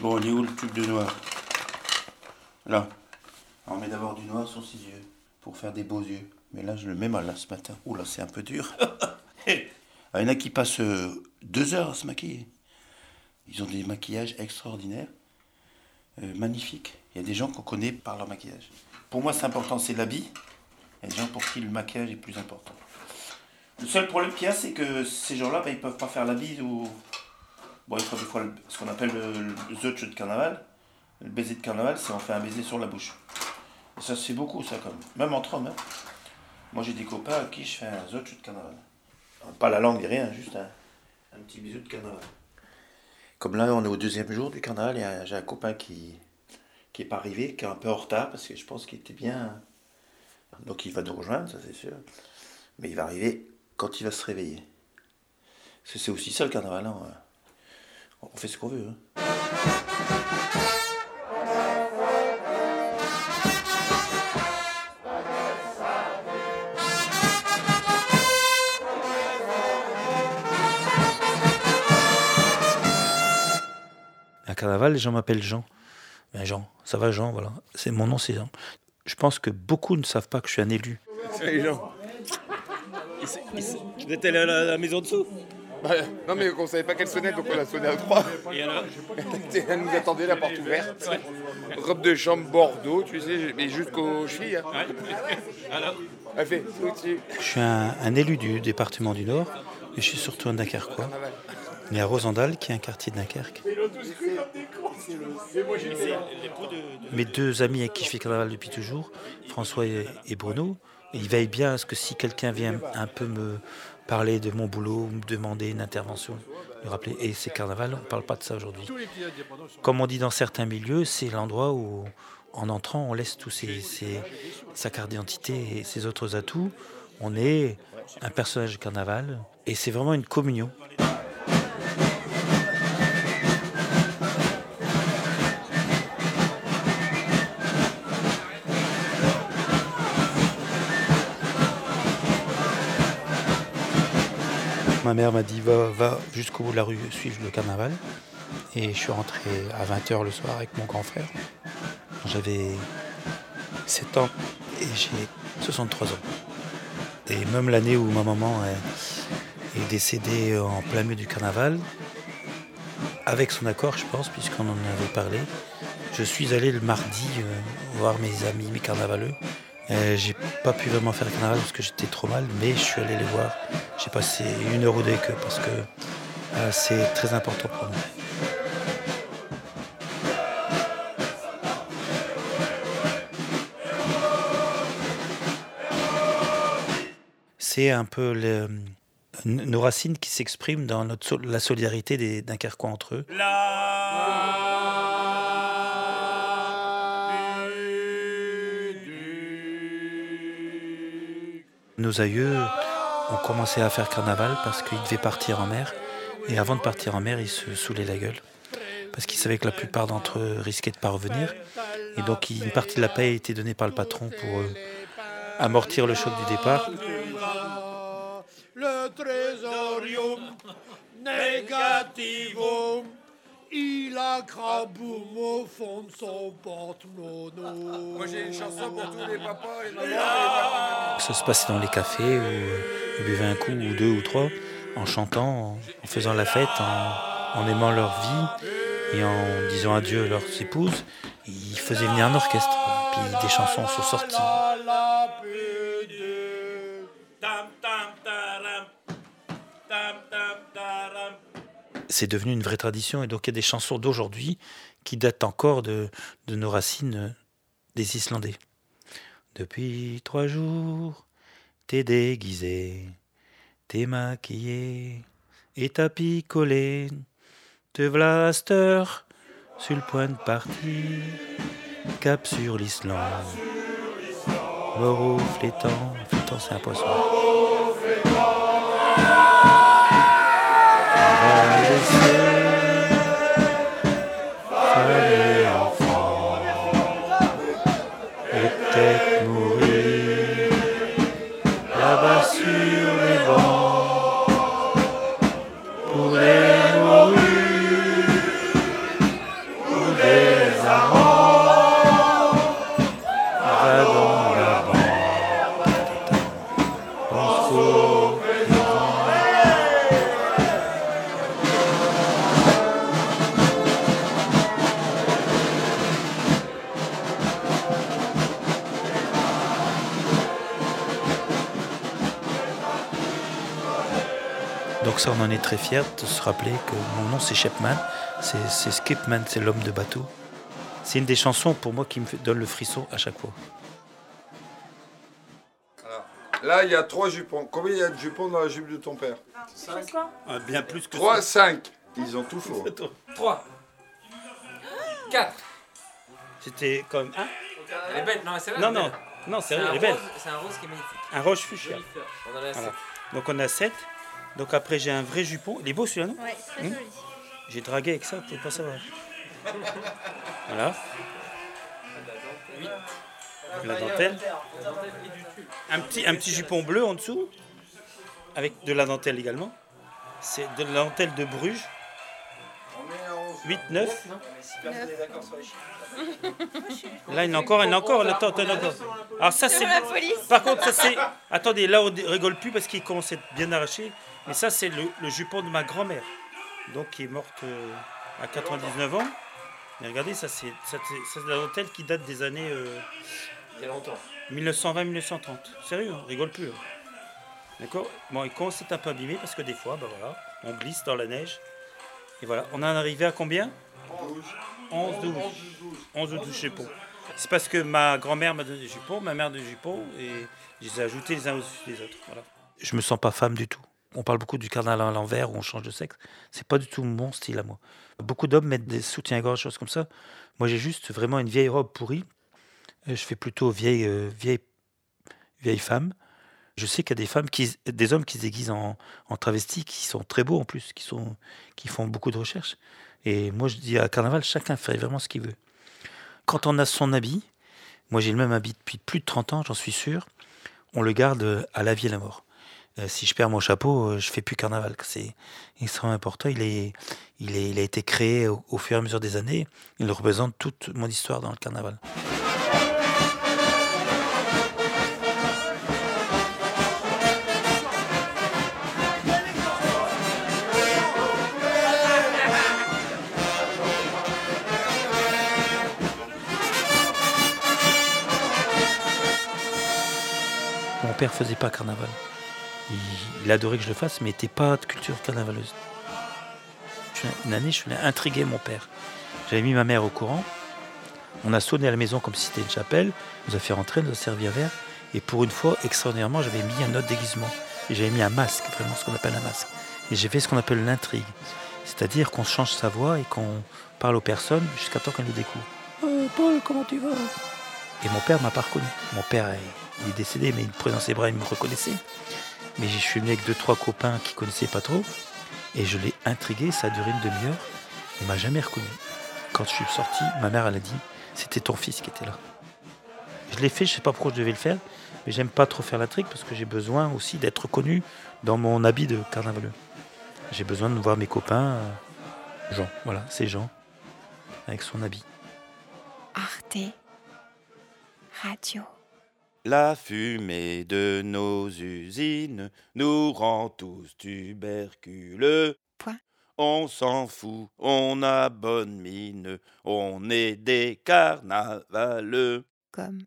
Bon, il est où le tube de noir? Là. On met d'abord du noir sur ses yeux pour faire des beaux yeux. Mais là, je le mets mal là ce matin. Oula, c'est un peu dur. Ah, il y en a qui passent euh, deux heures à se maquiller. Ils ont des maquillages extraordinaires, euh, magnifiques. Il y a des gens qu'on connaît par leur maquillage. Pour moi, c'est important, c'est l'habit. Il y a des gens pour qui le maquillage est plus important. Le seul problème qu'il y a, c'est que ces gens-là, ben, ils peuvent pas faire l'habit ou. Bon, il faut le- ce qu'on appelle le, zotch de carnaval. Le baiser de carnaval, c'est on fait un baiser sur la bouche. Et ça fait beaucoup, ça, comme. Même entre hommes. hein. Moi, j'ai des copains à qui je fais un zotch de carnaval. Pas la langue, rien, juste un, un petit bisou de carnaval. Comme là, on est au deuxième jour du carnaval, et j'ai un copain qui qui est pas arrivé, qui est un peu en retard, parce que je pense qu'il était bien. Donc il va nous rejoindre, ça c'est sûr. Mais il va arriver quand il va se réveiller. Parce que c'est aussi ça le carnaval, hein. On fait ce qu'on veut. hein. À carnaval, les gens m'appellent Jean. Ben Jean, ça va Jean, voilà. C'est mon nom, c'est Jean. Je pense que beaucoup ne savent pas que je suis un élu. Les gens. Vous êtes allé à la maison dessous Bah, non, mais on savait pas qu'elle sonnait, donc on a sonné à trois. Et alors Elle nous attendait, la porte ouverte. Robe de chambre Bordeaux, tu sais, mais jusqu'aux chevilles. hein. Alors Elle fait au-dessus. Je suis un, un élu du département du Nord, mais je suis surtout un Dunkerquois, né à Rosendal, qui est un quartier de Dunkerque. Mes deux amis avec qui je fais carnaval depuis toujours, François et, et Bruno, ils veillent bien à ce que si quelqu'un vient un peu me parler de mon boulot, me demander une intervention, me rappeler, et c'est carnaval, on ne parle pas de ça aujourd'hui. Comme on dit dans certains milieux, c'est l'endroit où, en entrant, on laisse tous ses, ses- sa carte d'identité et ses autres atouts. On est un personnage de carnaval, et c'est vraiment une communion. Ma mère m'a dit va, jusqu'au bout de la rue suivre le carnaval. Et je suis rentré à 20h le soir avec mon grand frère. J'avais 7 ans et j'ai 63 ans. Et même l'année où ma maman est, est décédée en plein milieu du carnaval, avec son accord je pense, puisqu'on en avait parlé, je suis allé le mardi euh, voir mes amis, mes carnavaleux. Euh, j'ai pas pu vraiment faire le carnaval parce que j'étais trop mal, mais je suis allé les voir. J'ai passé une heure ou deux avec eux parce que euh, c'est très important pour nous. C'est un peu le- nos racines qui s'expriment dans notre la solidarité des Dunkerquois entre eux. Nos aïeux ont commencé à faire carnaval parce qu'ils devaient partir en mer. Et avant de partir en mer, ils se saoulaient la gueule. Parce qu'ils savaient que la plupart d'entre eux risquaient de ne pas revenir. Et donc une partie de la paie était donnée par le patron pour euh, amortir le choc du départ. Le trésorium il a craboum au fond de son porte-monnaie. Moi, j'ai une chanson pour tous les papas, les mamans. Ça se passait dans les cafés où euh, ils buvaient un coup ou deux ou trois en chantant, en, en faisant la fête, en, en aimant leur vie et en disant adieu à leurs épouses. Ils faisaient venir un orchestre. Puis des chansons sont sorties. C'est devenu une vraie tradition et donc il y a des chansons d'aujourd'hui qui datent encore de, nos racines euh, des Islandais. Depuis trois jours, t'es déguisé, t'es maquillé et t'as picolé, te heure, sur le point de partir, cap sur l'Islande. Mort au flétan, flétan c'est un poisson. Et enfant et pour ça, on en est très fiers de se rappeler que mon nom c'est Shepman, c'est Skipman, c'est l'homme de bateau. C'est une des chansons pour moi qui me donne le frisson à chaque fois. Là, il y a trois jupons. Combien il y a de jupons dans la jupe de ton père? Ah, bien plus que 3, 5. Ils ont tout faux. 3. 4. C'était comme. Ah, Elle est belle, non, c'est non, non, non, c'est vrai, un, elle est belle. rose- c'est un rose qui est magnifique. Un roche fuchsia. Voilà. sept. Donc on a 7. Donc après j'ai un vrai jupon. Il est beau celui-là, non Ouais, très Hmm. joli. J'ai dragué avec ça, vous pouvez pas savoir. Voilà. La dentelle. Un petit, un petit jupon bleu en dessous. Avec de la dentelle également. C'est de la dentelle de Bruges. 8, 9. Là, il y en a encore, il y en a encore. Attends, attends, attends. Alors ça, c'est... Par contre, ça c'est... Attendez, là, on rigole plus parce qu'il commence à être bien arraché. Mais ça, c'est le, le jupon de ma grand-mère. Donc, qui est morte euh, à 99 ans. Mais regardez, ça, c'est c'est- c'est la dentelle qui date des années euh, Il y a longtemps. 1920-1930. Sérieux, on rigole plus. hein. D'accord? Bon, il commence à être un peu abîmé parce que des fois, bah voilà, on glisse dans la neige. Et voilà, on en est arrivé à combien? 11, 12. 11 ou 12 jupons. C'est parce que ma grand-mère m'a donné des jupons, ma mère des jupons, et je les ai ajoutés les uns au-dessus des autres. Voilà. Je me sens pas femme du tout. On parle beaucoup du carnaval à l'envers où on change de sexe. C'est pas du tout mon style à moi. Beaucoup d'hommes mettent des soutiens-gorge, choses comme ça. Moi, j'ai juste vraiment une vieille robe pourrie. Euh, Je fais plutôt vieille, euh, vieille, vieille femme. Je sais qu'il y a des femmes, qui, des hommes qui se déguisent en, en travesti, qui sont très beaux en plus, qui, sont, qui font beaucoup de recherches. Et moi, je dis à Carnaval, chacun fait vraiment ce qu'il veut. Quand on a son habit, moi j'ai le même habit depuis plus de 30 ans, j'en suis sûr, on le garde à la vie et la mort. Euh, si je perds mon chapeau, euh, je fais plus Carnaval. C'est extrêmement important. Il, est, a été créé au, au fur et à mesure des années. Il représente toute mon histoire dans le Carnaval. Mon père faisait pas carnaval. Il, adorait que je le fasse, mais il n'était pas de culture carnavaleuse. Une année, je voulais intriguer mon père. J'avais mis ma mère au courant. On a sonné à la maison comme si c'était une chapelle. On nous a fait rentrer, on nous a servi un verre. Et pour une fois, extraordinairement, j'avais mis un autre déguisement. Et j'avais mis un masque, vraiment ce qu'on appelle un masque. Et j'ai fait ce qu'on appelle l'intrigue. C'est-à-dire qu'on change sa voix et qu'on parle aux personnes jusqu'à temps qu'elles nous découvrent. Euh, Paul, comment tu vas? Et mon père m'a pas reconnu. Mon père, est- il est décédé, mais il me prenait dans ses bras, il me reconnaissait. Mais je suis venu avec deux, trois copains qui connaissaient pas trop. Et je l'ai intrigué, ça a duré une demi-heure. Il m'a jamais reconnu. Quand je suis sorti, ma mère, elle a dit c'était ton fils qui était là. Je l'ai fait, je sais pas pourquoi je devais le faire, mais j'aime pas trop faire l'intrigue parce que j'ai besoin aussi d'être reconnu dans mon habit de carnavaleux. J'ai besoin de voir mes copains, euh, Jean, voilà, c'est Jean, avec son habit. Arte Radio. La fumée de nos usines nous rend tous tuberculeux. Point. On s'en fout, on a bonne mine, on est des carnavaleux. Comme